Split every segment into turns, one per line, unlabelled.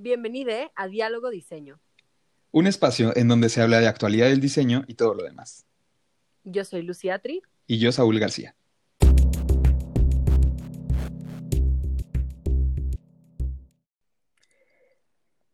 Bienvenido a Diálogo Diseño.
Un espacio en donde se habla de actualidad del diseño y todo lo demás.
Yo soy Lucía Tri.
Y yo, Saúl García.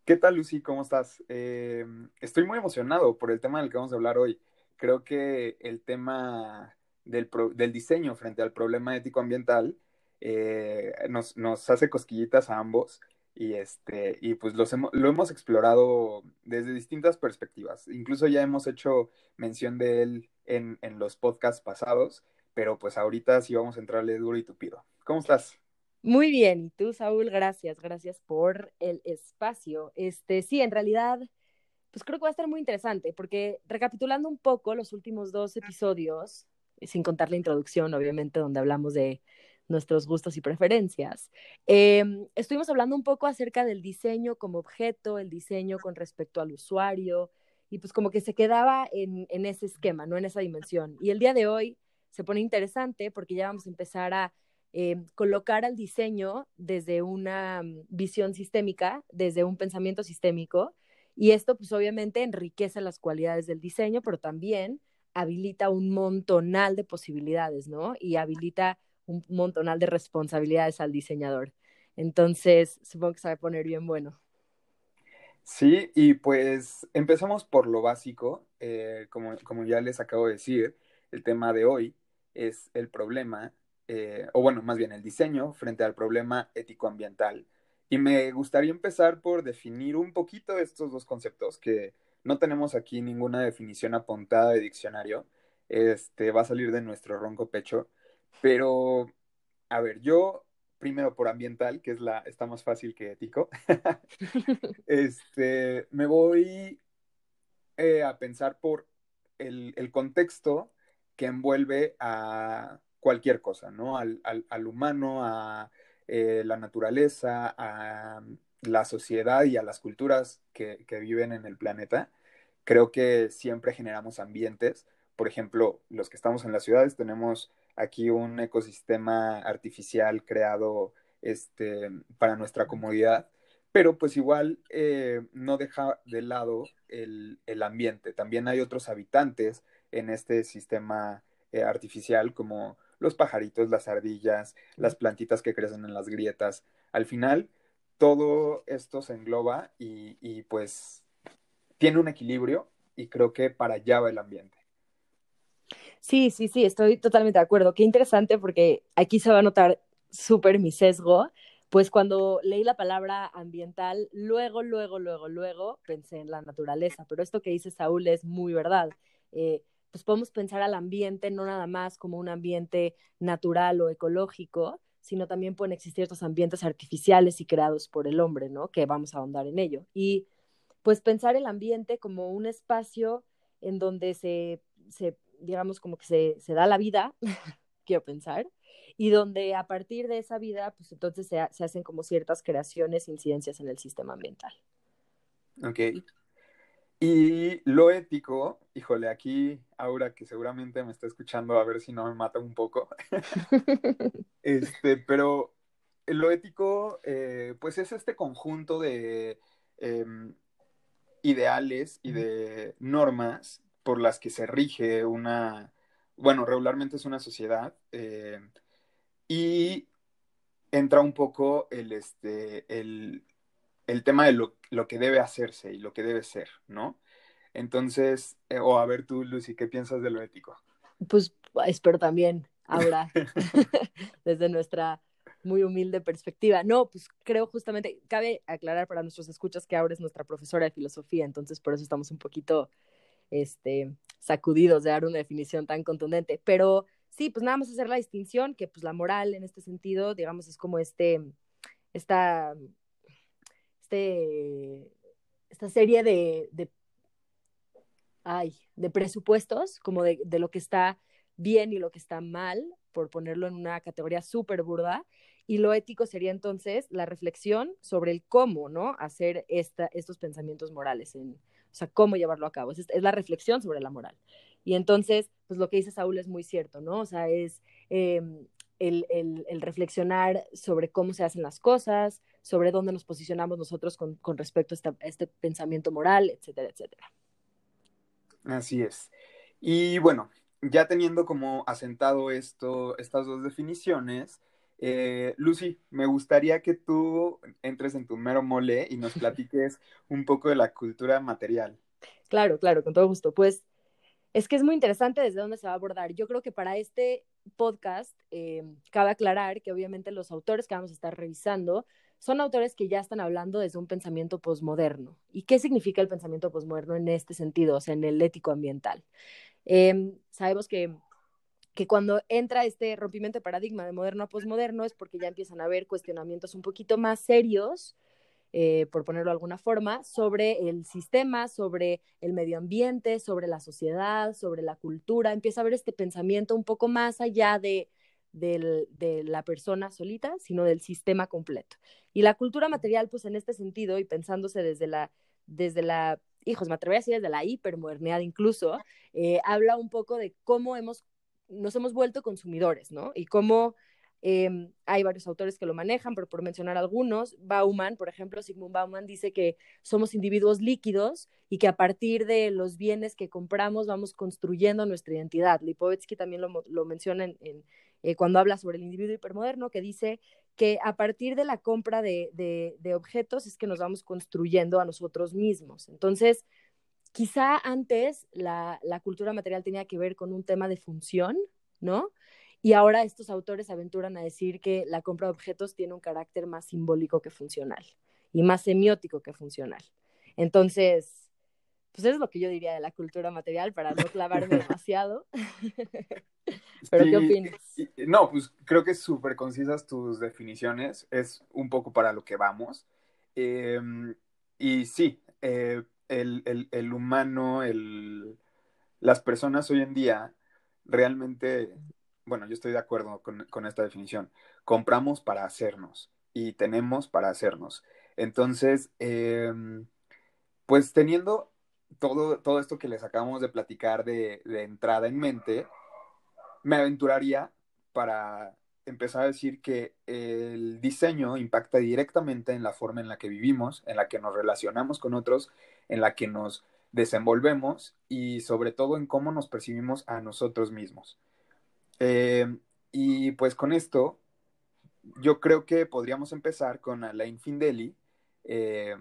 ¿Qué tal, Lucy? ¿Cómo estás? Eh, estoy muy emocionado por el tema del que vamos a hablar hoy. Creo que el tema del, diseño frente al problema ético-ambiental eh, nos, nos hace cosquillitas a ambos y este y pues lo hemos explorado desde distintas perspectivas. Incluso ya hemos hecho mención de él en, en, los podcasts pasados, pero pues ahorita sí vamos a entrarle duro y tupido. ¿Cómo estás?
Muy bien, y tú, Saúl, gracias, gracias por el espacio. Este, sí, en realidad, pues creo que va a estar muy interesante, porque recapitulando un poco los últimos dos episodios, sin contar la introducción, obviamente, donde hablamos de nuestros gustos y preferencias. Em, estuvimos hablando un poco acerca del diseño como objeto, el diseño con respecto al usuario, y pues como que se quedaba en, en ese esquema, no en esa dimensión. Y el día de hoy se pone interesante porque ya vamos a empezar a em, colocar al diseño desde una mm, visión sistémica, desde un pensamiento sistémico, y esto pues obviamente enriquece las cualidades del diseño, pero también habilita un montonal de posibilidades, ¿no? Y habilita un montonal de responsabilidades al diseñador. Entonces, supongo que se va a poner bien bueno.
Sí, y pues empezamos por lo básico. Eh, como, como, ya les acabo de decir, el tema de hoy es el problema, eh, o bueno, más bien el diseño frente al problema ético-ambiental. Y me gustaría empezar por definir un poquito estos dos conceptos, que no tenemos aquí ninguna definición apuntada de diccionario. Este va a salir de nuestro ronco pecho. Pero, a ver, yo primero por ambiental, que es la, está más fácil que ético, este, me voy eh, a pensar por el, el, contexto que envuelve a cualquier cosa, ¿no? Al, al, al humano, a eh, la naturaleza, a la sociedad y a las culturas que, que viven en el planeta. Creo que siempre generamos ambientes. Por ejemplo, los que estamos en las ciudades tenemos aquí un ecosistema artificial creado este, para nuestra comodidad, pero pues igual eh, no deja de lado el, ambiente. También hay otros habitantes en este sistema eh, artificial como los pajaritos, las ardillas, las plantitas que crecen en las grietas. Al final, todo esto se engloba y, y pues tiene un equilibrio y creo que para allá va el ambiente.
Sí, sí, sí, estoy totalmente de acuerdo. Qué interesante porque aquí se va a notar súper mi sesgo. Pues cuando leí la palabra ambiental, luego, luego, luego, luego pensé en la naturaleza. Pero esto que dice Saúl es muy verdad. Eh, pues podemos pensar al ambiente no nada más como un ambiente natural o ecológico, sino también pueden existir estos ambientes artificiales y creados por el hombre, ¿no? Que vamos a ahondar en ello. Y pues pensar el ambiente como un espacio en donde se, se digamos, como que se, se da la vida, quiero pensar, y donde a partir de esa vida, pues entonces se, se, hacen como ciertas creaciones, incidencias en el sistema ambiental.
Ok. Y lo ético, híjole, aquí Aura, que seguramente me está escuchando, a ver si no me mata un poco. este, pero lo ético, eh, pues es este conjunto de em, ideales y de normas por las que se rige una, bueno, regularmente es una sociedad, eh, y entra un poco el, este, el, tema de lo, que debe hacerse y lo que debe ser, ¿no? Entonces, eh, o a ver tú, Lucy, ¿qué piensas de lo ético?
Pues espero también, ahora, desde nuestra muy humilde perspectiva. No, pues creo justamente, cabe aclarar para nuestros escuchas que ahora es nuestra profesora de filosofía, entonces por eso estamos un poquito este, sacudidos de dar una definición tan contundente. Pero sí, pues nada más hacer la distinción, que pues la moral en este sentido, digamos, es como este, esta, este, esta serie de, de, ay, de presupuestos, como de, de lo que está bien y lo que está mal, por ponerlo en una categoría súper burda, y lo ético sería entonces la reflexión sobre el cómo, ¿no? Hacer esta, estos pensamientos morales en, o sea, cómo llevarlo a cabo. Es, la reflexión sobre la moral. Y entonces, pues lo que dice Saúl es muy cierto, ¿no? O sea, es em, el, reflexionar sobre cómo se hacen las cosas, sobre dónde nos posicionamos nosotros con, respecto a, este pensamiento moral, etcétera, etcétera.
Así es. Y bueno, ya teniendo como asentado esto, estas dos definiciones, eh, Lucy, me gustaría que tú entres en tu mero mole y nos platiques un poco de la cultura material.
Claro, claro, con todo gusto. Pues es que es muy interesante desde dónde se va a abordar. Yo creo que para este podcast eh, cabe aclarar que obviamente los autores que vamos a estar revisando son autores que ya están hablando desde un pensamiento posmoderno. ¿Y qué significa el pensamiento posmoderno en este sentido, o sea, en el ético ambiental? Em, sabemos que que cuando entra este rompimiento de paradigma de moderno a posmoderno es porque ya empiezan a haber cuestionamientos un poquito más serios, eh, por ponerlo de alguna forma, sobre el sistema, sobre el medio ambiente, sobre la sociedad, sobre la cultura. Empieza a haber este pensamiento un poco más allá de, de la persona solita, sino del sistema completo. Y la cultura material, pues en este sentido, y pensándose desde la, desde la hijos, me atrevería a decir desde la hipermodernidad incluso, eh, habla un poco de cómo hemos nos hemos vuelto consumidores, ¿no? Y cómo em, hay varios autores que lo manejan, pero por mencionar algunos, Bauman, por ejemplo, Sigmund Bauman dice que somos individuos líquidos y que a partir de los bienes que compramos vamos construyendo nuestra identidad. Lipovetsky también lo, menciona en, eh, cuando habla sobre el individuo hipermoderno, que dice que a partir de la compra de, de objetos es que nos vamos construyendo a nosotros mismos. Entonces, quizá antes la, cultura material tenía que ver con un tema de función, ¿no? Y ahora estos autores aventuran a decir que la compra de objetos tiene un carácter más simbólico que funcional y más semiótico que funcional. Entonces, pues eso es lo que yo diría de la cultura material para no clavarme demasiado. Pero ¿qué opinas?
no, pues creo que súper concisas tus definiciones, es un poco para lo que vamos. Em, y sí, eh, el, humano, el, las personas hoy en día realmente, bueno, yo estoy de acuerdo con, esta definición, compramos para hacernos y tenemos para hacernos. Entonces, em, pues teniendo todo, todo esto que les acabamos de platicar de entrada en mente, me aventuraría para empezar a decir que el diseño impacta directamente en la forma en la que vivimos, en la que nos relacionamos con otros, en la que nos desenvolvemos y sobre todo en cómo nos percibimos a nosotros mismos. Eh, y pues con esto, yo creo que podríamos empezar con Alain Findeli, eh,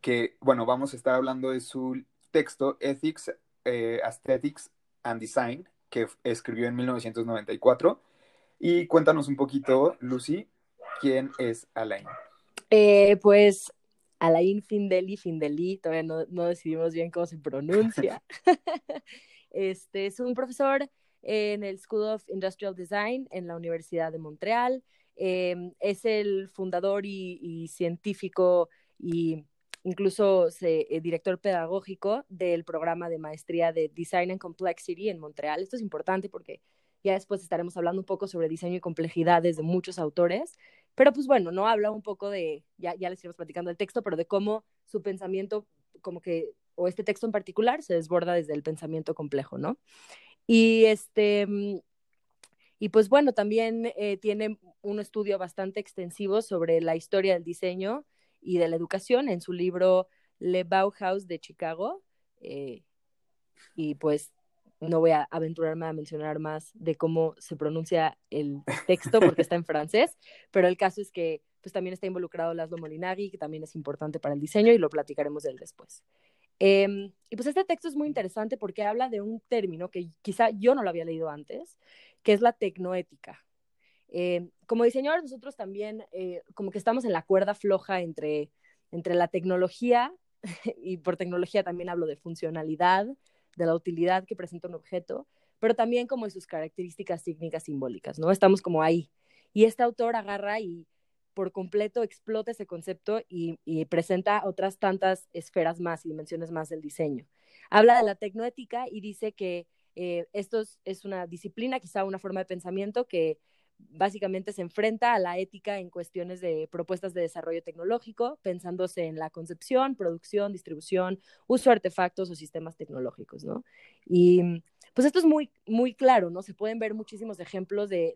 que, bueno, vamos a estar hablando de su texto Ethics, eh, Aesthetics and Design, que escribió en 1994 y cuéntanos un poquito, Lucy, ¿quién es Alain?
Pues Alain Findeli, Findeli, todavía no, decidimos bien cómo se pronuncia. este es un profesor en el School of Industrial Design en la Universidad de Montreal. Em, es el fundador y, científico y incluso eh, director pedagógico del programa de maestría de Design and Complexity en Montreal. Esto es importante porque ya después estaremos hablando un poco sobre diseño y complejidades de muchos autores, pero pues bueno, no habla un poco de, ya, ya les iremos platicando el texto, pero de cómo su pensamiento, como que, o este texto en particular, se desborda desde el pensamiento complejo, ¿no? Y este, y pues bueno, también eh, tiene un estudio bastante extensivo sobre la historia del diseño y de la educación en su libro Le Bauhaus de Chicago. Eh, y pues no voy a aventurarme a mencionar más de cómo se pronuncia el texto porque está en francés, pero el caso es que pues también está involucrado Laszlo Molinari, que también es importante para el diseño y lo platicaremos de él después. Em, y pues este texto es muy interesante porque habla de un término que quizá yo no lo había leído antes, que es la tecnoética. Em, como diseñadores nosotros también eh, como que estamos en la cuerda floja entre, entre la tecnología, y por tecnología también hablo de funcionalidad, de la utilidad que presenta un objeto, pero también como de sus características técnicas simbólicas, ¿no? Estamos como ahí. Y este autor agarra y por completo explota ese concepto y, presenta otras tantas esferas más y dimensiones más del diseño. Habla de la tecnoética y dice que eh, esto es, una disciplina, quizá una forma de pensamiento que básicamente se enfrenta a la ética en cuestiones de propuestas de desarrollo tecnológico, pensándose en la concepción, producción, distribución, uso de artefactos o sistemas tecnológicos, ¿no? Y pues esto es muy, muy claro, ¿no? Se pueden ver muchísimos ejemplos de,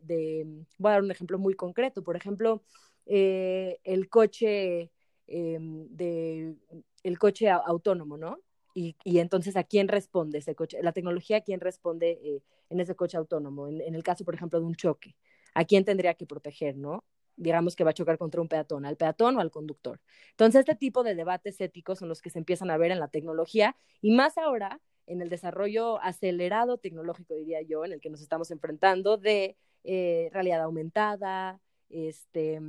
voy a dar un ejemplo muy concreto, por ejemplo, eh, el coche em, de el coche autónomo, ¿no? Y, y, entonces, ¿a quién responde ese coche? La tecnología, ¿a quién responde eh, en ese coche autónomo? En, el caso, por ejemplo, de un choque, ¿a quién tendría que proteger, no? Digamos que va a chocar contra un peatón, al peatón o al conductor. Entonces, este tipo de debates éticos son los que se empiezan a ver en la tecnología y más ahora en el desarrollo acelerado tecnológico, diría yo, en el que nos estamos enfrentando de eh, realidad aumentada, este,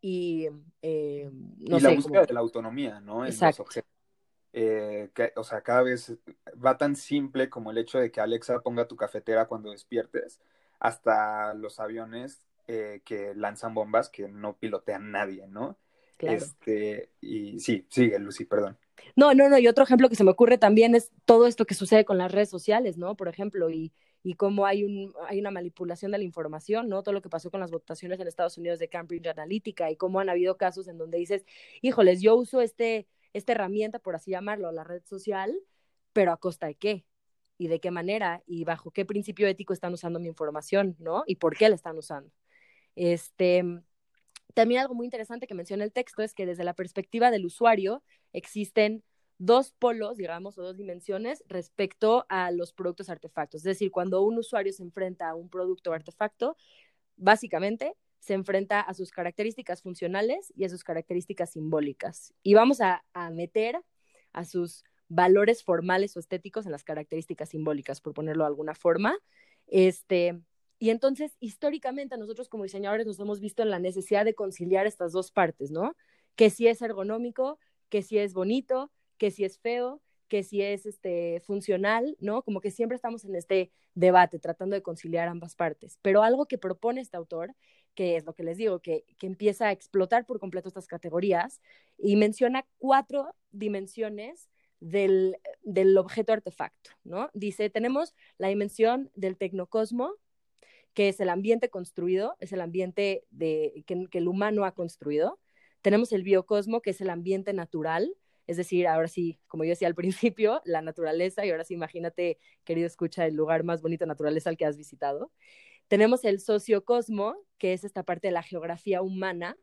y, eh,
no y la búsqueda de la autonomía, ¿no? Exacto. Eh, que, o sea, cada vez va tan simple como el hecho de que Alexa ponga tu cafetera cuando despiertes, hasta los aviones eh, que lanzan bombas que no pilotean nadie, ¿no? Claro. Este, y sí, sigue, Lucy, perdón.
No, no, no, y otro ejemplo que se me ocurre también es todo esto que sucede con las redes sociales, ¿no? Por ejemplo, y, y cómo hay, un, hay una manipulación de la información, ¿no? Todo lo que pasó con las votaciones en Estados Unidos de Cambridge Analytica y cómo han habido casos en donde dices, híjoles, yo uso este, esta herramienta, por así llamarlo, la red social, pero a costa de qué? ¿Y de qué manera? ¿Y bajo qué principio ético están usando mi información, ¿no? ¿Y por qué la están usando? Este, también algo muy interesante que menciona el texto es que desde la perspectiva del usuario existen dos polos, digamos, o dos dimensiones respecto a los productos artefactos. Es decir, cuando un usuario se enfrenta a un producto artefacto, básicamente se enfrenta a sus características funcionales y a sus características simbólicas. Y vamos a, a meter a sus valores formales o estéticos en las características simbólicas, por ponerlo de alguna forma. Este, y entonces, históricamente, nosotros como diseñadores nos hemos visto en la necesidad de conciliar estas dos partes, ¿no? Que si es ergonómico, que si es bonito, que si es feo, que si es este, funcional, ¿no? Como que siempre estamos en este debate tratando de conciliar ambas partes. Pero algo que propone este autor, que es lo que les digo, que, que empieza a explotar por completo estas categorías y menciona cuatro dimensiones del, del objeto artefacto, ¿no? Dice, tenemos la dimensión del tecnocosmo, que es el ambiente construido, es el ambiente de, que, el humano ha construido. Tenemos el biocosmo, que es el ambiente natural, es decir, ahora sí, como yo decía al principio, la naturaleza, y ahora sí imagínate, querido escucha, el lugar más bonito naturaleza al que has visitado. Tenemos el sociocosmo, que es esta parte de la geografía humana,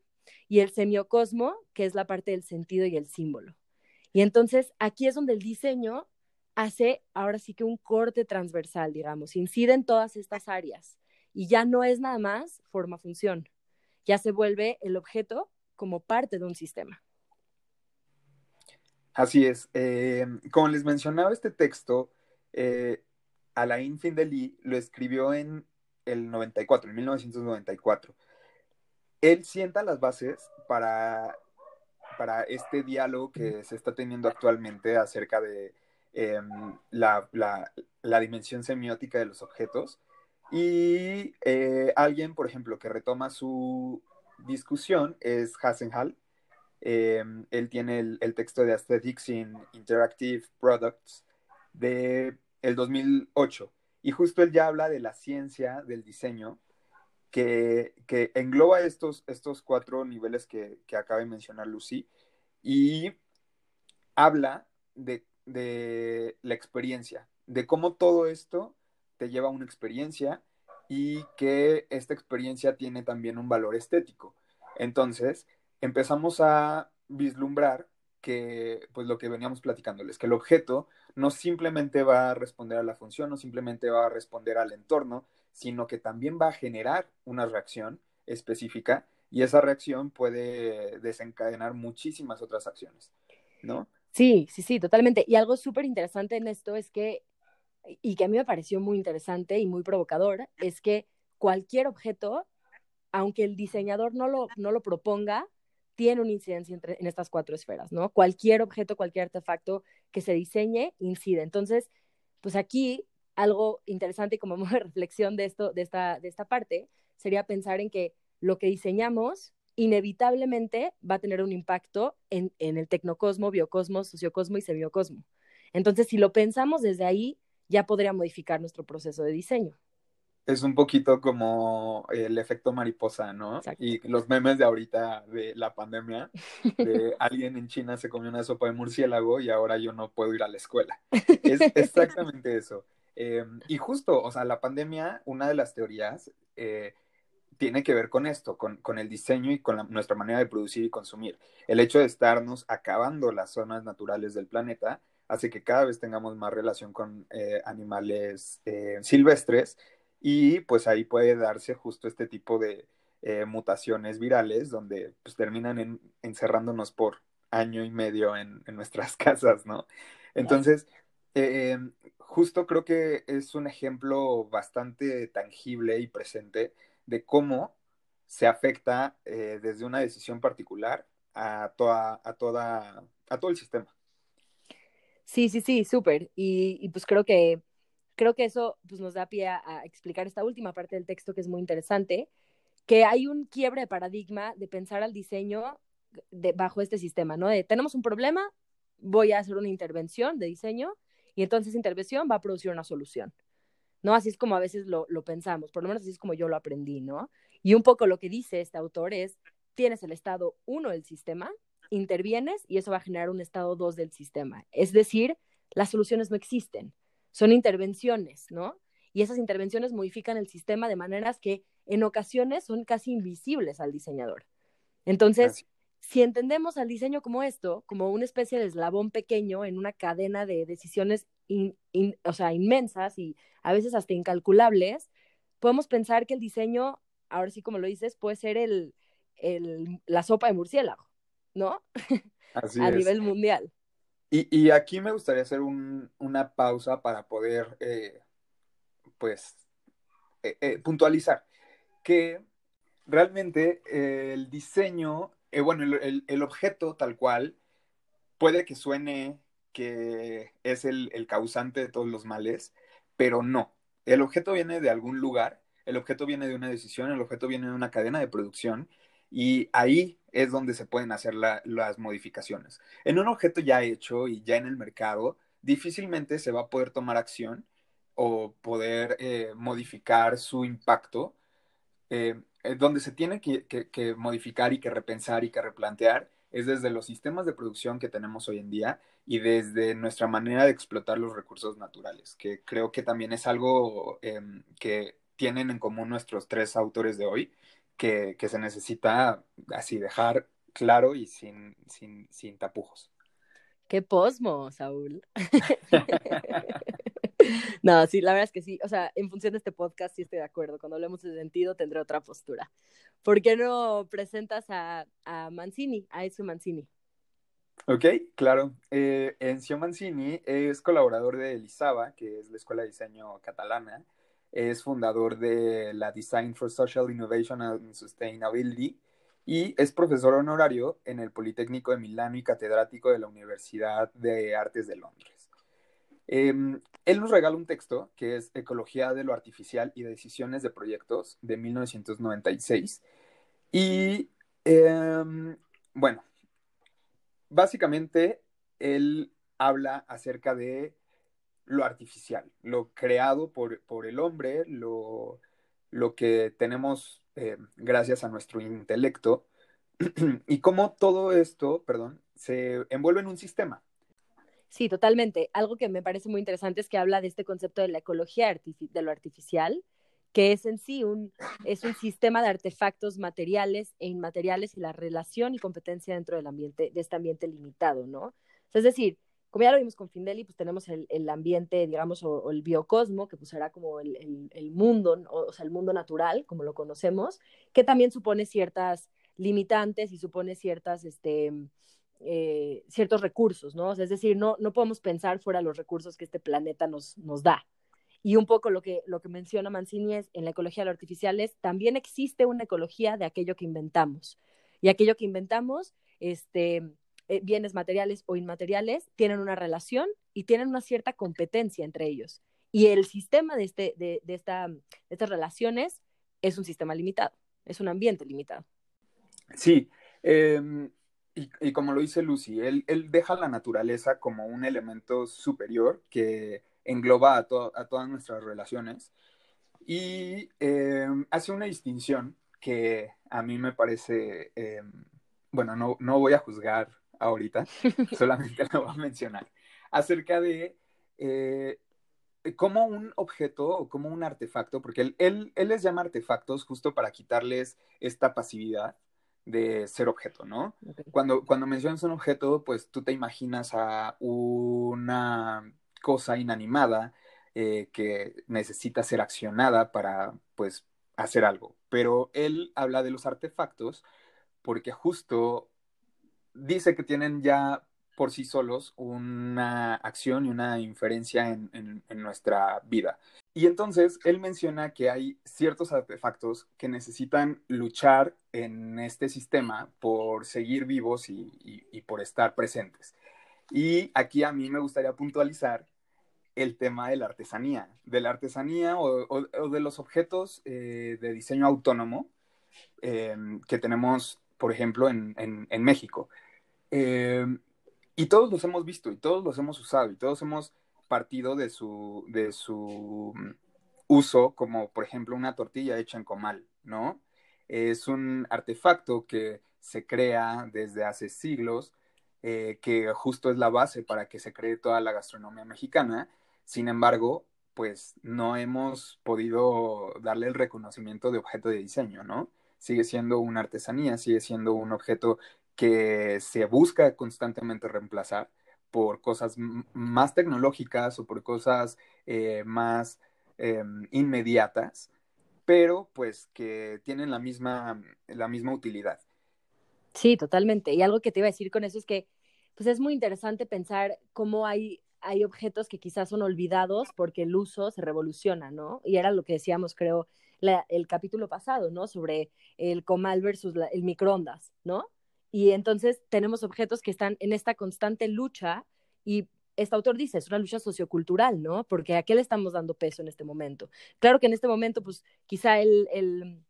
y el semiocosmo, que es la parte del sentido y el símbolo. Y entonces aquí es donde el diseño hace ahora sí que un corte transversal, digamos, incide en todas estas áreas y ya no es nada más forma-función, ya se vuelve el objeto como parte de un sistema.
Así es. Eh, como les mencionaba, este texto, eh, Alain Findeli lo escribió en el 94, en 1994. Él sienta las bases para, para este diálogo que se está teniendo actualmente acerca de em, la, la, dimensión semiótica de los objetos. Y eh, alguien, por ejemplo, que retoma su discusión es Hassenhall, eh, él tiene el, texto de Aesthetics in Interactive Products de el 2008 y justo él ya habla de la ciencia del diseño que, que engloba estos, estos cuatro niveles que, que acaba de mencionar Lucy y habla de, de la experiencia, de cómo todo esto te lleva a una experiencia y que esta experiencia tiene también un valor estético. Entonces, empezamos a vislumbrar que, pues lo que veníamos platicándoles, que el objeto no simplemente va a responder a la función, no simplemente va a responder al entorno, sino que también va a generar una reacción específica y esa reacción puede desencadenar muchísimas otras acciones, ¿no?
Sí, sí, sí, totalmente. Y algo súper interesante en esto es que, y que a mí me pareció muy interesante y muy provocador, es que cualquier objeto, aunque el diseñador no lo, no lo proponga, tiene una incidencia entre, en estas cuatro esferas, ¿no? Cualquier objeto, cualquier artefacto que se diseñe incide. Entonces, pues aquí algo interesante y como reflexión de esto, de esta, de esta parte, sería pensar en que lo que diseñamos inevitablemente va a tener un impacto en, en el tecnocosmo, biocosmo, sociocosmo y semiocosmo. Entonces, si lo pensamos desde ahí, ya podría modificar nuestro proceso de diseño
es un poquito como el efecto mariposa, ¿no? Y los memes de ahorita de la pandemia, de alguien en China se comió una sopa de murciélago y ahora yo no puedo ir a la escuela. Es exactamente eso. Em, y justo, o sea, la pandemia, una de las teorías eh, tiene que ver con esto, con, con el diseño y con nuestra manera de producir y consumir. El hecho de estarnos acabando las zonas naturales del planeta hace que cada vez tengamos más relación con eh, animales eh, silvestres y pues ahí puede darse justo este tipo de eh, mutaciones virales donde pues terminan encerrándonos por año y medio en, nuestras casas, ¿no? Entonces, justo creo que es un ejemplo bastante tangible y presente de cómo se afecta eh, desde una decisión particular a, toda, a, toda, a todo el sistema.
Sí, sí, sí, súper. Y, pues creo que, creo que eso pues, nos da pie a, explicar esta última parte del texto que es muy interesante, que hay un quiebre de paradigma de pensar al diseño de, bajo este sistema, ¿no? De tenemos un problema, voy a hacer una intervención de diseño y entonces intervención va a producir una solución. ¿no? Así es como a veces lo, pensamos, por lo menos así es como yo lo aprendí, ¿no? Y un poco lo que dice este autor es, tienes el estado 1 del sistema, intervienes y eso va a generar un estado 2 del sistema. Es decir, las soluciones no existen, son intervenciones, ¿no? Y esas intervenciones modifican el sistema de maneras que en ocasiones son casi invisibles al diseñador. Entonces, si entendemos al diseño como esto, como una especie de eslabón pequeño en una cadena de decisiones o sea, inmensas y a veces hasta incalculables, podemos pensar que el diseño, ahora sí como lo dices, puede ser el, la sopa de murciélago, ¿no?
Así
a nivel mundial.
Y, aquí me gustaría hacer una pausa para poder, eh, pues, eh, eh, puntualizar que realmente el diseño eh, bueno, el, objeto tal cual puede que suene que es el, causante de todos los males, pero no. El objeto viene de algún lugar, el objeto viene de una decisión, el objeto viene de una cadena de producción y ahí es donde se pueden hacer las modificaciones. En un objeto ya hecho y ya en el mercado, difícilmente se va a poder tomar acción o poder eh, modificar su impacto eh, donde se tiene que, modificar y que repensar y que replantear es desde los sistemas de producción que tenemos hoy en día y desde nuestra manera de explotar los recursos naturales, que creo que también es algo em, que tienen en común nuestros tres autores de hoy, que, se necesita así dejar claro y sin, sin, sin tapujos.
Qué posmo, Saúl. no, sí, la verdad es que sí. O sea, en función de este podcast sí estoy de acuerdo. Cuando hablemos de sentido tendré otra postura. ¿Por qué no presentas a, a Mancini, a Ezio Mancini?
Ok, claro. Eh, Encio Mancini es colaborador de Elisaba, que es la escuela de diseño catalana. Es fundador de la Design for Social Innovation and Sustainability y es profesor honorario en el Politécnico de Milano y catedrático de la Universidad de Artes de Londres. Em, él nos regala un texto que es Ecología de lo Artificial y Decisiones de Proyectos de 1996. Y em, bueno, básicamente él habla acerca de lo artificial, lo creado por, el hombre, lo, lo, que tenemos eh, gracias a nuestro intelecto y cómo todo esto, perdón, se envuelve en un sistema.
Sí, totalmente. Algo que me parece muy interesante es que habla de este concepto de la ecología de lo artificial, que es en sí un, es un sistema de artefactos materiales e inmateriales y la relación y competencia dentro del ambiente, de este ambiente limitado, ¿no? es decir, como ya lo vimos con Findeli, pues tenemos el, el ambiente, digamos, o, el biocosmo, que pues será como el, el, el mundo, o, sea, el mundo natural, como lo conocemos, que también supone ciertas limitantes y supone ciertas, este, eh, ciertos recursos, ¿no? es decir, no, no podemos pensar fuera los recursos que este planeta nos, nos da. Y un poco lo que, lo que menciona Mancini es, en la ecología de lo artificial es, también existe una ecología de aquello que inventamos. Y aquello que inventamos, este, eh, bienes materiales o inmateriales, tienen una relación y tienen una cierta competencia entre ellos. Y el sistema de, este, de, de, esta, de estas relaciones es un sistema limitado, es un ambiente limitado.
Sí, eh, y, como lo dice Lucy, él, deja la naturaleza como un elemento superior que engloba a, todas nuestras relaciones. Y em, hace una distinción que a mí me parece, em, bueno, no, no, voy a juzgar ahorita, solamente la voy a mencionar, acerca de eh, como un objeto o como un artefacto, porque él, él, él, les llama artefactos justo para quitarles esta pasividad de ser objeto, ¿no? Okay. Cuando, cuando mencionas un objeto, pues tú te imaginas a una cosa inanimada eh, que necesita ser accionada para, pues, hacer algo. Pero él habla de los artefactos porque justo dice que tienen ya por sí solos una acción y una inferencia en, en, en, nuestra vida. Y entonces él menciona que hay ciertos artefactos que necesitan luchar en este sistema por seguir vivos y, por estar presentes. Y aquí a mí me gustaría puntualizar el tema de la artesanía, de la artesanía o, de los objetos eh, de diseño autónomo eh, que tenemos, por ejemplo, en México. Eh, y todos los hemos visto y todos los hemos usado y todos hemos partido de su, de su uso como, por ejemplo, una tortilla hecha en comal, ¿no? Es un artefacto que se crea desde hace siglos, eh, que justo es la base para que se cree toda la gastronomía mexicana sin embargo, pues no hemos podido darle el reconocimiento de objeto de diseño, ¿no? Sigue siendo una artesanía, sigue siendo un objeto que se busca constantemente reemplazar por cosas más tecnológicas o por cosas eh, más eh, inmediatas, pero pues que tienen la misma, la misma utilidad.
Sí, totalmente. Y algo que te iba a decir con eso es que pues es muy interesante pensar cómo hay hay objetos que quizás son olvidados porque el uso se revoluciona, ¿no? Y era lo que decíamos, creo, la, el capítulo pasado, ¿no? Sobre el comal versus el microondas, ¿no? Y entonces tenemos objetos que están en esta constante lucha y este autor dice, es una lucha sociocultural, ¿no? Porque a qué le estamos dando peso en este momento. Claro que en este momento, pues quizá el, el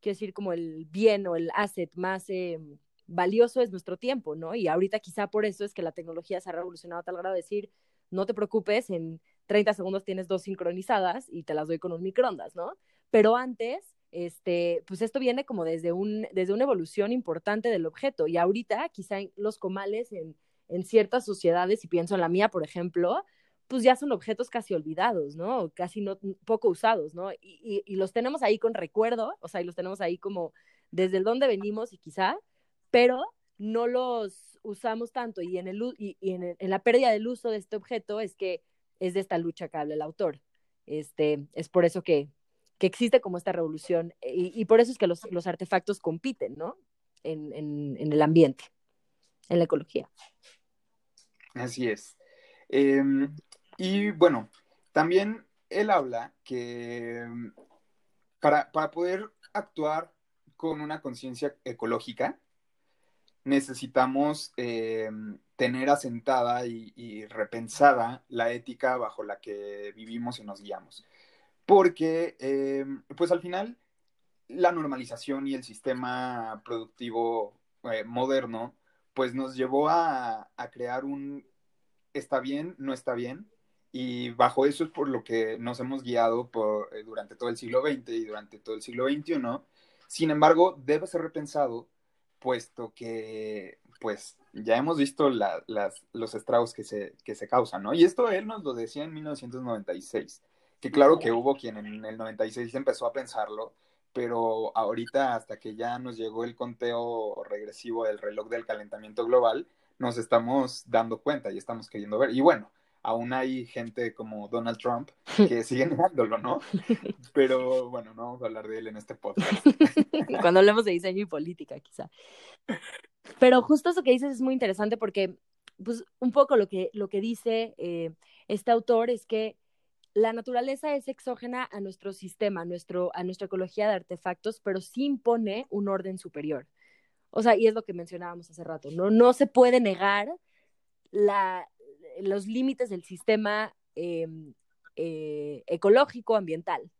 quiero decir, como el bien o el asset más... Eh, valioso es nuestro tiempo, ¿no? Y ahorita quizá por eso es que la tecnología se ha revolucionado a tal grado de decir, no te preocupes, en 30 segundos tienes dos sincronizadas y te las doy con un microondas, ¿no? Pero antes, este, pues esto viene como desde, un, desde una evolución importante del objeto y ahorita quizá los comales en, en ciertas sociedades, y pienso en la mía, por ejemplo, pues ya son objetos casi olvidados, ¿no? Casi no, poco usados, ¿no? Y, y, los tenemos ahí con recuerdo, o sea, y los tenemos ahí como desde el donde venimos y quizá, pero no los usamos tanto y en, el, y, en, en, la pérdida del uso de este objeto es que es de esta lucha que habla el autor. Este, es por eso que, que existe como esta revolución y, y por eso es que los, los, artefactos compiten, ¿no? En, en, en, el ambiente, en la ecología.
Así es. Eh, y bueno, también él habla que para, para poder actuar con una conciencia ecológica, necesitamos eh, tener asentada y, y, repensada la ética bajo la que vivimos y nos guiamos. Porque, eh, pues al final, la normalización y el sistema productivo eh, moderno, pues nos llevó a, crear un está bien, no está bien, y bajo eso es por lo que nos hemos guiado por, durante todo el siglo XX y durante todo el siglo XXI. Sin embargo, debe ser repensado puesto que pues ya hemos visto los estragos que se, que se causan, ¿no? Y esto él nos lo decía en 1996, que claro que hubo quien en el 96 empezó a pensarlo, pero ahorita hasta que ya nos llegó el conteo regresivo del reloj del calentamiento global, nos estamos dando cuenta y estamos queriendo ver. Y bueno, aún hay gente como Donald Trump que sigue negándolo, ¿no? Pero bueno, no vamos a hablar de él en este podcast.
Cuando hablemos de diseño y política, quizá. Pero justo eso que dices es muy interesante porque, pues, un poco lo que, lo que dice eh, este autor es que la naturaleza es exógena a nuestro sistema, a, nuestro, a nuestra ecología de artefactos, pero sí impone un orden superior. O sea, y es lo que mencionábamos hace rato, ¿no? No se puede negar los límites del sistema eh, eh, ecológico, ambiental.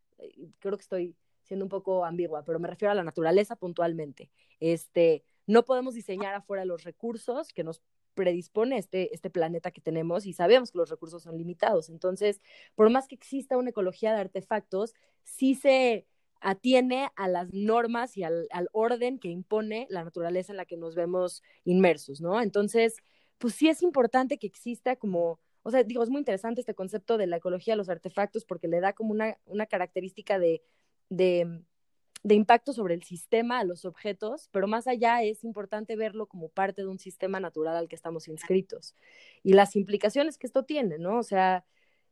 Creo que estoy siendo un poco ambigua, pero me refiero a la naturaleza puntualmente. Este, no podemos diseñar afuera los recursos que nos predispone este, este planeta que tenemos y sabemos que los recursos son limitados. Entonces, por más que exista una ecología de artefactos, sí se atiene a las normas y al, al orden que impone la naturaleza en la que nos vemos inmersos, ¿no? Entonces, pues sí es importante que exista como o sea, digo, es muy interesante este concepto de la ecología de los artefactos porque le da como una, una característica de, de, de impacto sobre el sistema, a los objetos, pero más allá es importante verlo como parte de un sistema natural al que estamos inscritos. Y las implicaciones que esto tiene, ¿no? O sea,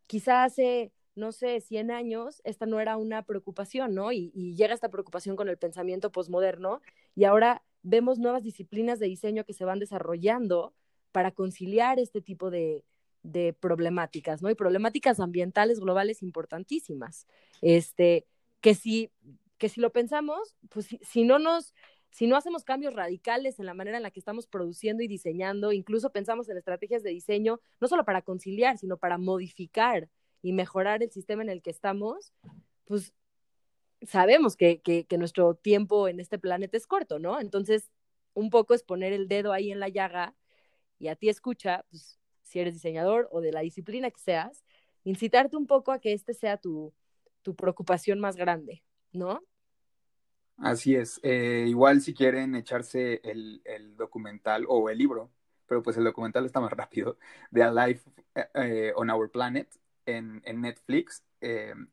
quizá hace, no sé, 100 años, esta no era una preocupación, ¿no? Y, y llega esta preocupación con el pensamiento posmoderno y ahora vemos nuevas disciplinas de diseño que se van desarrollando para conciliar este tipo de, de problemáticas, ¿no? Y problemáticas ambientales globales importantísimas. Este, que si que si lo pensamos, pues si, si, no nos, si no hacemos cambios radicales en la manera en la que estamos produciendo y diseñando, incluso pensamos en estrategias de diseño, no solo para conciliar, sino para modificar y mejorar el sistema en el que estamos, pues sabemos que, que, que nuestro tiempo en este planeta es corto, ¿no? Entonces, un poco es poner el dedo ahí en la llaga y a ti escucha, pues si eres diseñador o de la disciplina que seas, incitarte un poco a que este sea tu, tu preocupación más grande, ¿no?
Así es. Eh, igual si quieren echarse el, el, documental o el libro, pero pues el documental está más rápido, de A Life eh, eh, on Our Planet en, en Netflix,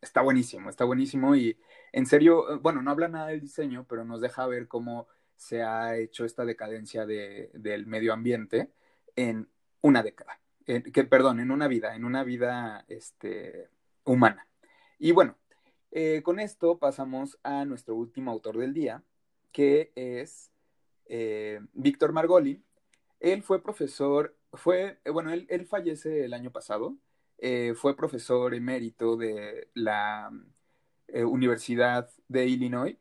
está buenísimo, está buenísimo y en serio, bueno, no habla nada del diseño, pero nos deja ver cómo se ha hecho esta decadencia de, del medio ambiente en una década, que, perdón, en una vida, en una vida este, humana. Y bueno, eh, con esto pasamos a nuestro último autor del día, que es eh, Víctor Margoli. Él fue profesor, fue, eh, bueno, él, fallece el año pasado, fue profesor emérito de la Universidad de Illinois,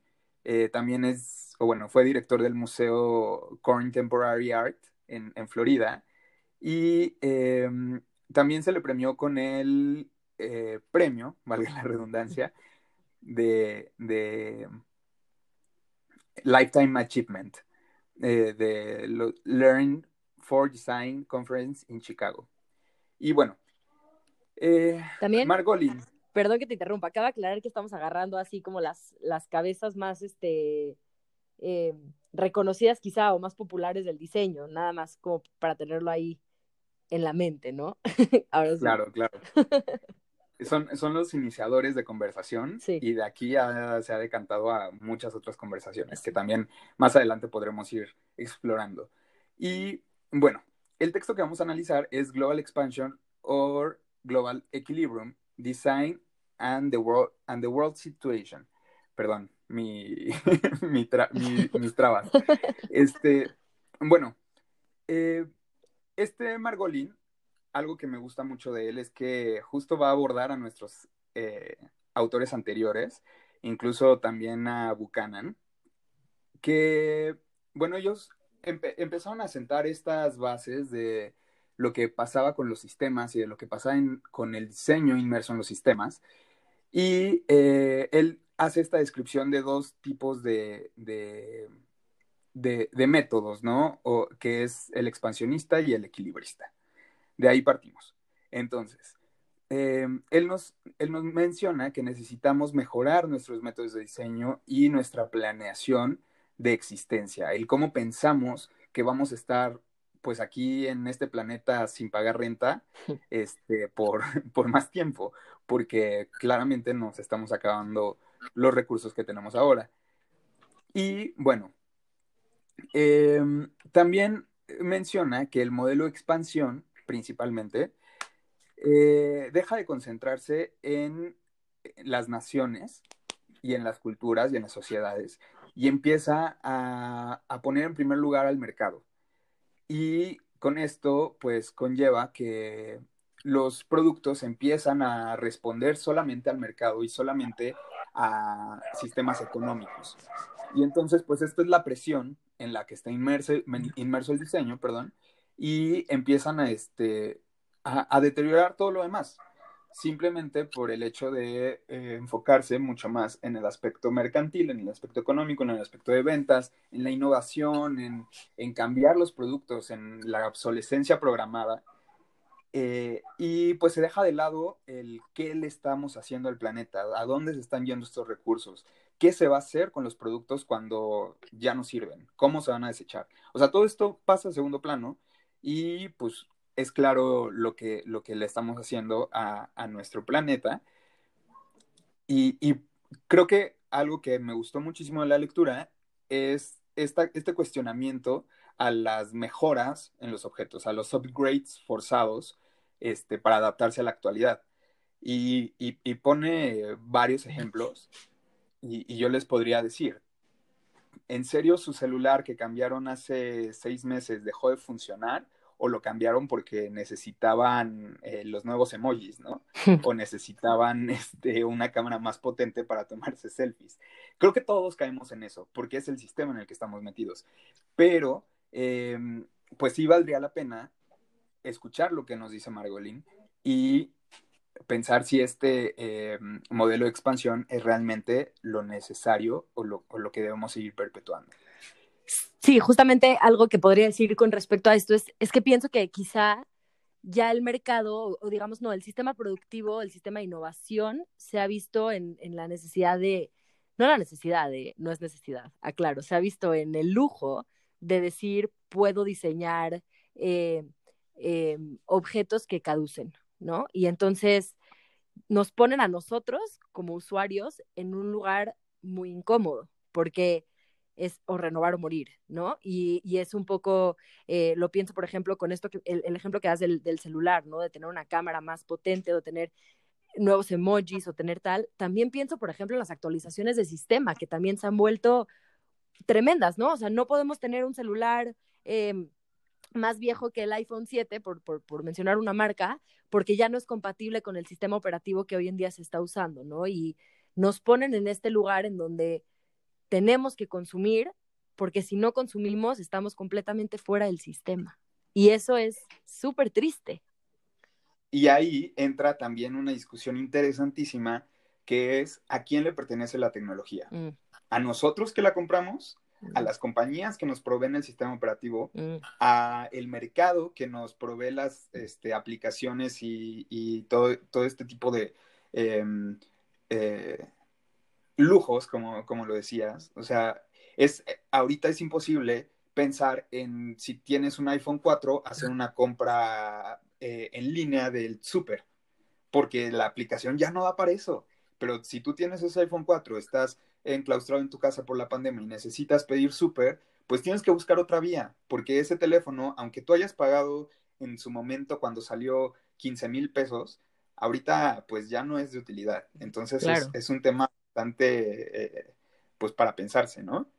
también es, o bueno, fue director del Museo Contemporary Art en Florida, y también se le premió con el premio, valga la redundancia, de, de Lifetime Achievement eh, de Learn for Design Conference in Chicago. Y bueno, eh,
también
Margolin.
Perdón que te interrumpa, acaba de aclarar que estamos agarrando así como las, las cabezas más este, eh, reconocidas quizá o más populares del diseño, nada más como para tenerlo ahí en la mente, ¿no?
Ahora sí. Claro, claro. son, son los iniciadores de conversación
sí.
y de aquí ya se ha decantado a muchas otras conversaciones que también más adelante podremos ir explorando. Y bueno, el texto que vamos a analizar es Global Expansion or Global Equilibrium, Design and the World, and the world Situation. Perdón, mi, mi, tra, mi mis trabas. Este, bueno, eh, este Margolin algo que me gusta mucho de él es que justo va a abordar a nuestros eh, autores anteriores, incluso también a Buchanan, que, bueno, ellos empe empezaron a sentar estas bases de lo que pasaba con los sistemas y de lo que pasaba con el diseño inmerso en los sistemas. Y eh, él hace esta descripción de dos tipos de, de, de, de métodos, ¿no? O, que es el expansionista y el equilibrista. De ahí partimos. Entonces, eh, él, nos, él nos menciona que necesitamos mejorar nuestros métodos de diseño y nuestra planeación de existencia, el cómo pensamos que vamos a estar pues aquí en este planeta sin pagar renta este, por, por más tiempo, porque claramente nos estamos acabando los recursos que tenemos ahora. Y bueno, eh, también menciona que el modelo de expansión principalmente, eh, deja de concentrarse en las naciones y en las culturas y en las sociedades y empieza a, a, poner en primer lugar al mercado. Y con esto, pues conlleva que los productos empiezan a responder solamente al mercado y solamente a sistemas económicos. Y entonces, pues esto es la presión en la que está inmerso, inmerso el diseño, perdón, y empiezan a, este, a, deteriorar todo lo demás, simplemente por el hecho de eh, enfocarse mucho más en el aspecto mercantil, en el aspecto económico, en el aspecto de ventas, en la innovación, en, en cambiar los productos, en la obsolescencia programada. Eh, y pues se deja de lado el qué le estamos haciendo al planeta, a dónde se están yendo estos recursos, qué se va a hacer con los productos cuando ya no sirven, cómo se van a desechar. O sea, todo esto pasa a segundo plano y pues es claro lo que, lo que le estamos haciendo a, nuestro planeta. Y, creo que algo que me gustó muchísimo de la lectura es esta, este cuestionamiento a las mejoras en los objetos, a los upgrades forzados este, para adaptarse a la actualidad. Y, pone varios ejemplos y, yo les podría decir, ¿en serio su celular que cambiaron hace seis meses dejó de funcionar? ¿O lo cambiaron porque necesitaban eh, los nuevos emojis, ¿no? o necesitaban este, una cámara más potente para tomarse selfies. Creo que todos caemos en eso, porque es el sistema en el que estamos metidos. Pero, em, pues sí valdría la pena escuchar lo que nos dice Margolín y pensar si este eh, modelo de expansión es realmente lo necesario o lo, que debemos seguir perpetuando.
Sí, justamente algo que podría decir con respecto a esto es, es que pienso que quizá ya el mercado, o digamos, no, el sistema productivo, el sistema de innovación se ha visto en, en la necesidad de, no la necesidad de, no es necesidad, aclaro, se ha visto en el lujo de decir, puedo diseñar eh, eh, objetos que caducen, ¿no? Y entonces nos ponen a nosotros como usuarios en un lugar muy incómodo, porque es o renovar o morir, ¿no? Y, es un poco, eh, lo pienso, por ejemplo, con esto, que, el, ejemplo que das del, celular, ¿no? De tener una cámara más potente o tener nuevos emojis o tener tal. También pienso, por ejemplo, en las actualizaciones de sistema, que también se han vuelto tremendas, ¿no? O sea, no podemos tener un celular em, más viejo que el iPhone 7, por, por, mencionar una marca, porque ya no es compatible con el sistema operativo que hoy en día se está usando, ¿no? Y nos ponen en este lugar en donde tenemos que consumir, porque si no consumimos, estamos completamente fuera del sistema. Y eso es súper triste.
Y ahí entra también una discusión interesantísima, que es a quién le pertenece la tecnología. Mm. ¿A nosotros que la compramos? a las compañías que nos proveen el sistema operativo, mm. a el mercado que nos provee las este, aplicaciones y, todo, todo, este tipo de em, eh, lujos, como, como lo decías. O sea, es, ahorita es imposible pensar en si tienes un iPhone 4, hacer una compra eh, en línea del súper, porque la aplicación ya no da para eso. Pero si tú tienes ese iPhone 4, estás enclaustrado en tu casa por la pandemia y necesitas pedir súper, pues tienes que buscar otra vía, porque ese teléfono, aunque tú hayas pagado en su momento cuando salió 15 mil pesos, ahorita pues ya no es de utilidad. Entonces es, un tema bastante, eh, pues para pensarse, ¿no?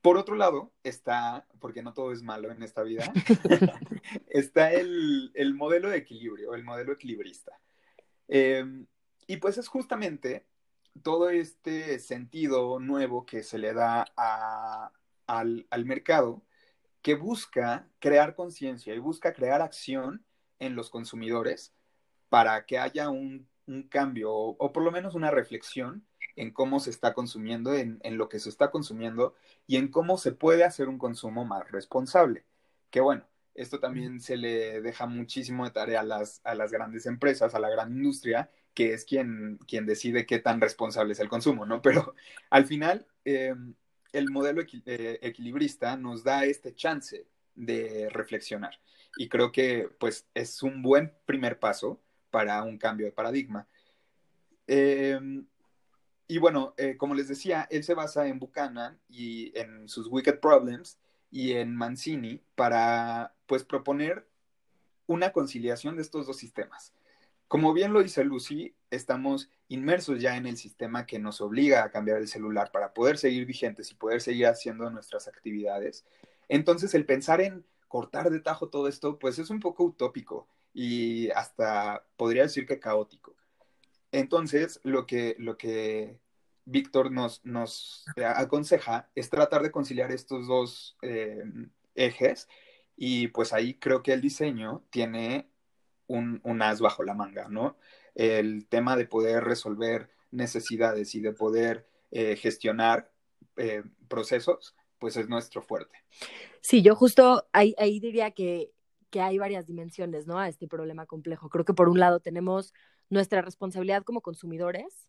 Por otro lado, está, porque no todo es malo en esta vida, está el, modelo de equilibrio, el modelo equilibrista. Em, y pues es justamente todo este sentido nuevo que se le da al, mercado que busca crear conciencia y busca crear acción en los consumidores para que haya un, cambio o, por lo menos una reflexión en cómo se está consumiendo, en, lo que se está consumiendo y en cómo se puede hacer un consumo más responsable. Que bueno, esto también se le deja muchísimo de tarea a las, a las grandes empresas, a la gran industria, que es quien, quien decide qué tan responsable es el consumo, ¿no? Pero al final, em, el modelo eh, equilibrista nos da este chance de reflexionar. Y creo que, pues, es un buen primer paso para un cambio de paradigma. Em, y bueno, eh, como les decía, él se basa en Buchanan y en sus Wicked Problems y en Mancini para, pues, proponer una conciliación de estos dos sistemas. Como bien lo dice Lucy, estamos inmersos ya en el sistema que nos obliga a cambiar el celular para poder seguir vigentes y poder seguir haciendo nuestras actividades. Entonces, el pensar en cortar de tajo todo esto, pues es un poco utópico y hasta podría decir que caótico. Entonces, lo que, lo que Víctor nos, nos aconseja es tratar de conciliar estos dos eh, ejes y pues ahí creo que el diseño tiene un, as bajo la manga, ¿no? El tema de poder resolver necesidades y de poder eh, gestionar eh, procesos, pues es nuestro fuerte.
Sí, yo justo ahí, diría que, que hay varias dimensiones, ¿no? A este problema complejo. Creo que por un lado tenemos nuestra responsabilidad como consumidores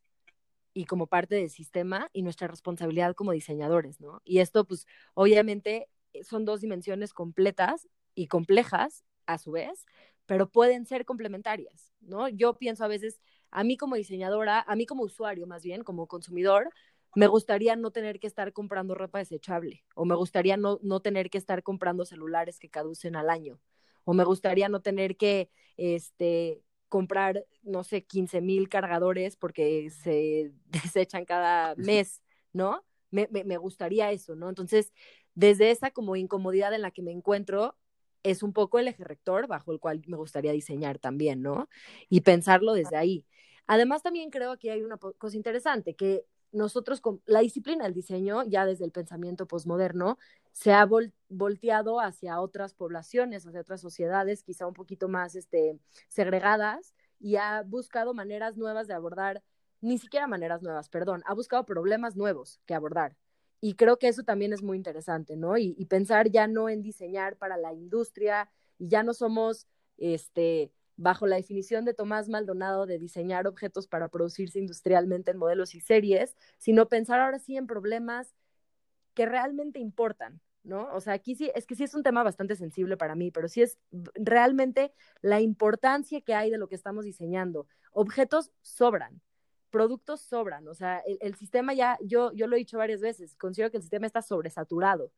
y como parte del sistema y nuestra responsabilidad como diseñadores, ¿no? Y esto, pues, obviamente son dos dimensiones completas y complejas a su vez, pero pueden ser complementarias, ¿no? Yo pienso a veces, a mí como diseñadora, a mí como usuario más bien, como consumidor, me gustaría no tener que estar comprando ropa desechable o me gustaría no, no tener que estar comprando celulares que caducen al año o me gustaría no tener que este, comprar, no sé, 15 mil cargadores porque se desechan cada mes, ¿no? Me, me, me, gustaría eso, ¿no? Entonces, desde esa como incomodidad en la que me encuentro, es un poco el eje rector bajo el cual me gustaría diseñar también, ¿no? Y pensarlo desde ahí. Además, también creo que hay una cosa interesante, que nosotros, con la disciplina del diseño, ya desde el pensamiento posmoderno, se ha volteado hacia otras poblaciones, hacia otras sociedades, quizá un poquito más este, segregadas, y ha buscado maneras nuevas de abordar, ni siquiera maneras nuevas, perdón, ha buscado problemas nuevos que abordar. Y creo que eso también es muy interesante, ¿no? Y, y pensar ya no en diseñar para la industria, y ya no somos, este, bajo la definición de Tomás Maldonado de diseñar objetos para producirse industrialmente en modelos y series, sino pensar ahora sí en problemas que realmente importan, ¿no? O sea, aquí sí, es que sí es un tema bastante sensible para mí, pero sí es realmente la importancia que hay de lo que estamos diseñando. Objetos sobran, productos sobran, o sea, el, el sistema ya, yo, yo lo he dicho varias veces, considero que el sistema está sobresaturado.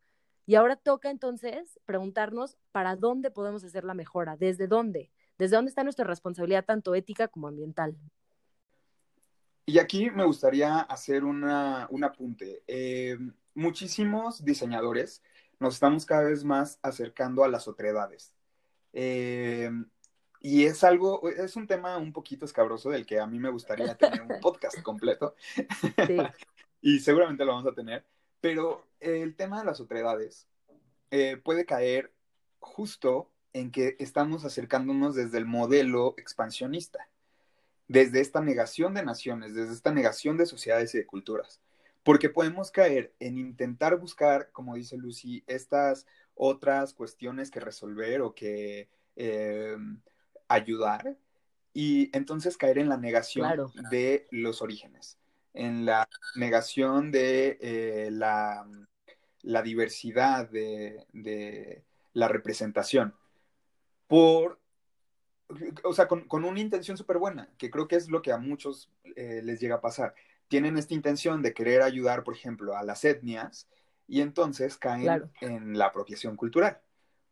Y ahora toca entonces preguntarnos para dónde podemos hacer la mejora, desde dónde, ¿Desde dónde está nuestra responsabilidad tanto ética como ambiental?
Y aquí me gustaría hacer una, un apunte. Eh, muchísimos diseñadores nos estamos cada vez más acercando a las otredades. Eh, y es algo, es un tema un poquito escabroso del que a mí me gustaría tener un podcast completo. Sí. y seguramente lo vamos a tener. Pero el tema de las otredades eh, puede caer justo en que estamos acercándonos desde el modelo expansionista, desde esta negación de naciones, desde esta negación de sociedades y de culturas, porque podemos caer en intentar buscar, como dice Lucy, estas otras cuestiones que resolver o que eh, ayudar, y entonces caer en la negación de los orígenes, en la negación de eh, la, la, diversidad de, de la representación por, o sea, con, una intención súper buena, que creo que es lo que a muchos eh, les llega a pasar. Tienen esta intención de querer ayudar, por ejemplo, a las etnias y entonces caen en la apropiación cultural,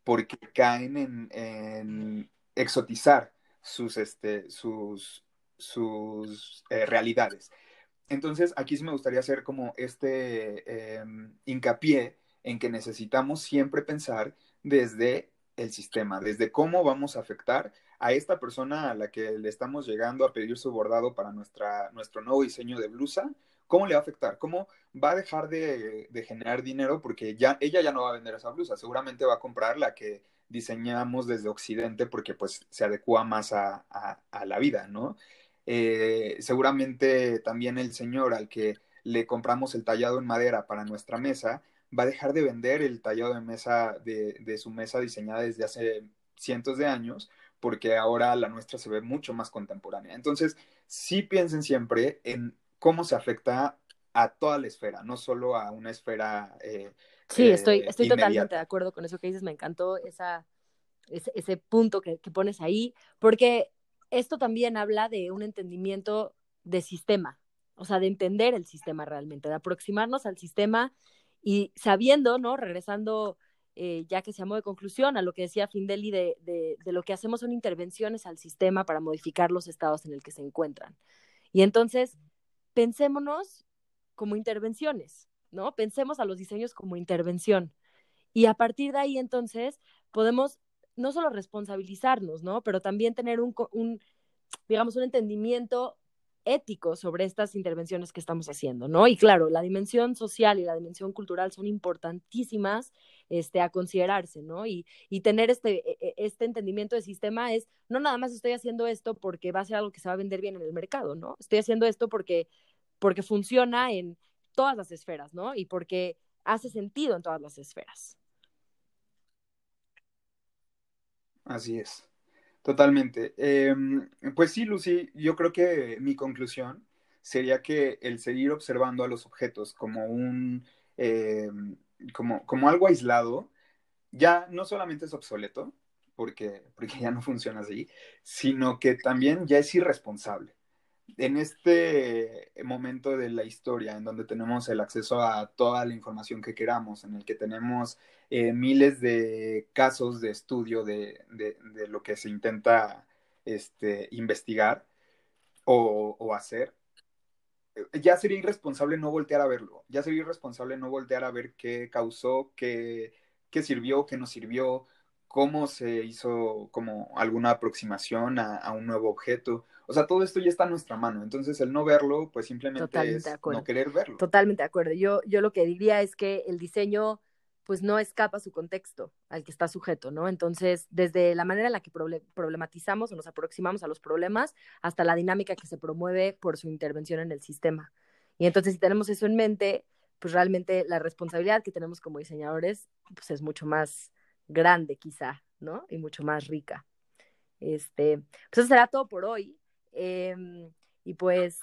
porque caen en, exotizar sus, este, sus, sus eh, realidades. Entonces, aquí sí me gustaría hacer como este em, hincapié en que necesitamos siempre pensar desde el sistema, desde cómo vamos a afectar a esta persona a la que le estamos llegando a pedir su bordado para nuestra, nuestro nuevo diseño de blusa, ¿cómo le va a afectar? ¿Cómo va a dejar de, generar dinero? Porque ya, ella ya no va a vender esa blusa, seguramente va a comprar la que diseñamos desde Occidente porque pues se adecua más a, la vida, ¿no? Eh, seguramente también el señor al que le compramos el tallado en madera para nuestra mesa, va a dejar de vender el tallado de mesa de, su mesa diseñada desde hace cientos de años, porque ahora la nuestra se ve mucho más contemporánea. Entonces, sí piensen siempre en cómo se afecta a toda la esfera, no solo a una esfera. Eh,
sí, estoy, eh, estoy totalmente de acuerdo con eso que dices, me encantó esa, ese, punto que, que pones ahí, porque esto también habla de un entendimiento de sistema, o sea, de entender el sistema realmente, de aproximarnos al sistema y sabiendo, ¿no? Regresando, eh, ya que se llamó de conclusión, a lo que decía Findeli, de, de, de, lo que hacemos son intervenciones al sistema para modificar los estados en el que se encuentran. Y entonces, pensémonos como intervenciones, ¿no? Pensemos a los diseños como intervención. Y a partir de ahí, entonces, podemos no solo responsabilizarnos, ¿no? Pero también tener un, un digamos, un entendimiento ético sobre estas intervenciones que estamos haciendo, ¿no? Y claro, la dimensión social y la dimensión cultural son importantísimas este, a considerarse, ¿no? Y, y tener este, e, e, este entendimiento de sistema es, no nada más estoy haciendo esto porque va a ser algo que se va a vender bien en el mercado, ¿no? Estoy haciendo esto porque, porque funciona en todas las esferas, ¿no? Y porque hace sentido en todas las esferas.
Así es. Totalmente. Em, pues sí, Lucy, yo creo que mi conclusión sería que el seguir observando a los objetos como un, em, como, como algo aislado, ya no solamente es obsoleto, porque, porque ya no funciona así, sino que también ya es irresponsable. En este momento de la historia, en donde tenemos el acceso a toda la información que queramos, en el que tenemos eh, miles de casos de estudio de, lo que se intenta este, investigar o, hacer, ya sería irresponsable no voltear a verlo, ya sería irresponsable no voltear a ver qué causó, qué, qué sirvió, qué no sirvió, cómo se hizo como alguna aproximación a, a, un nuevo objeto. O sea, todo esto ya está a nuestra mano. Entonces, el no verlo, pues simplemente Totalmente es no querer verlo.
Totalmente de acuerdo. Yo, yo lo que diría es que el diseño pues no escapa a su contexto al que está sujeto, ¿no? Entonces, desde la manera en la que problematizamos o nos aproximamos a los problemas hasta la dinámica que se promueve por su intervención en el sistema. Y entonces, si tenemos eso en mente, pues realmente la responsabilidad que tenemos como diseñadores pues es mucho más grande quizá, ¿no? Y mucho más rica. Este, pues eso será todo por hoy. Eh, y pues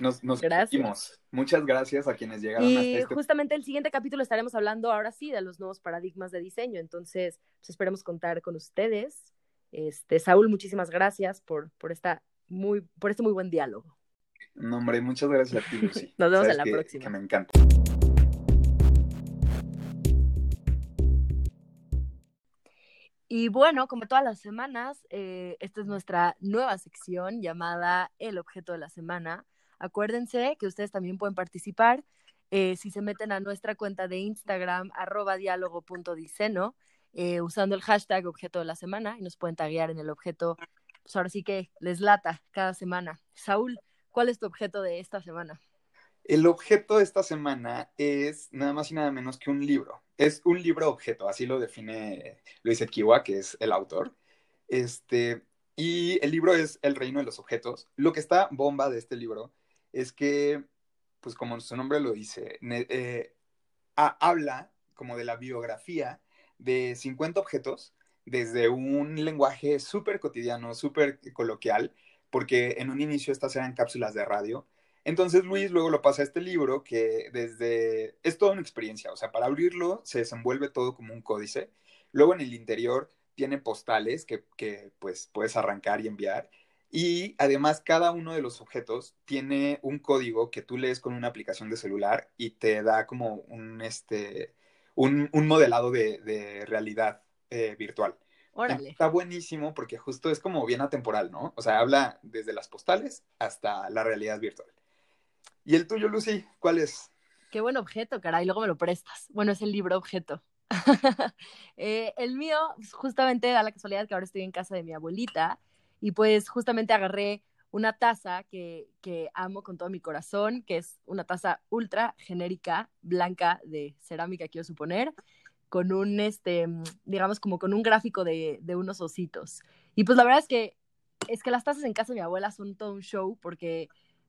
nos, nos gracias. Muchas gracias a quienes llegaron
y hasta este... justamente el siguiente capítulo estaremos hablando ahora sí de los nuevos paradigmas de diseño. Entonces, pues esperemos contar con ustedes. Este, Saúl, muchísimas gracias por, por, esta muy, por este muy buen diálogo.
No, hombre, muchas gracias a ti, Lucy.
Nos vemos en la próxima.
Que me encanta.
Y bueno, como todas las semanas, eh, esta es nuestra nueva sección llamada El objeto de la semana. Acuérdense que ustedes también pueden participar eh, si se meten a nuestra cuenta de Instagram, arroba diálogo.diceno, eh, usando el hashtag objeto de la semana y nos pueden taguear en el objeto, pues ahora sí que les lata cada semana. Saúl, ¿cuál es tu objeto de esta semana?
El objeto de esta semana es nada más y nada menos que un libro. Es un libro objeto, así lo define Luis Equiwa, que es el autor. Este, y el libro es El reino de los objetos. Lo que está bomba de este libro es que, pues como su nombre lo dice, eh, habla como de la biografía de 50 objetos desde un lenguaje súper cotidiano, súper coloquial, porque en un inicio estas eran cápsulas de radio. Entonces Luis luego lo pasa a este libro que desde... es toda una experiencia, o sea, para abrirlo se desenvuelve todo como un códice. Luego en el interior tiene postales que, que pues puedes arrancar y enviar. Y además cada uno de los objetos tiene un código que tú lees con una aplicación de celular y te da como un, este, un, un modelado de, de realidad eh, virtual.
Órale.
Está buenísimo porque justo es como bien atemporal, ¿no? O sea, habla desde las postales hasta la realidad virtual. ¿Y el tuyo, Lucy, cuál es?
Qué buen objeto, caray, luego me lo prestas. Bueno, es el libro objeto. eh, el mío, pues, justamente da la casualidad que ahora estoy en casa de mi abuelita y pues justamente agarré una taza que, que, amo con todo mi corazón, que es una taza ultra genérica, blanca, de cerámica, quiero suponer, con un, este, digamos, como con un gráfico de, de unos ositos. Y pues la verdad es que, es que las tazas en casa de mi abuela son todo un show, porque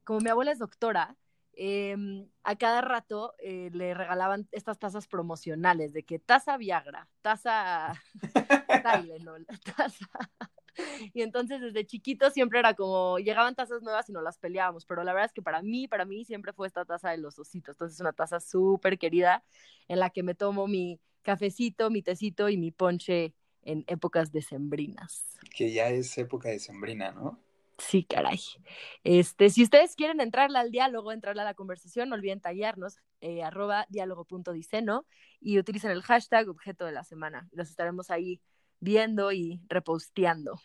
como mi abuela es doctora, eh, a cada rato eh, le regalaban estas tazas promocionales de que taza Viagra, taza Tylenol, taza y entonces desde chiquito siempre era como, llegaban tazas nuevas y nos las peleábamos, pero la verdad es que para mí, para mí siempre fue esta taza de los ositos, entonces es una taza súper querida en la que me tomo mi cafecito, mi tecito y mi ponche en épocas decembrinas.
Que ya es época decembrina, ¿no?
Sí, caray. Este, si ustedes quieren entrarle al diálogo, entrarle a la conversación, no olviden tallarnos, eh, arroba diálogo.diceno y utilicen el hashtag objeto de la semana. Los estaremos ahí viendo y reposteando.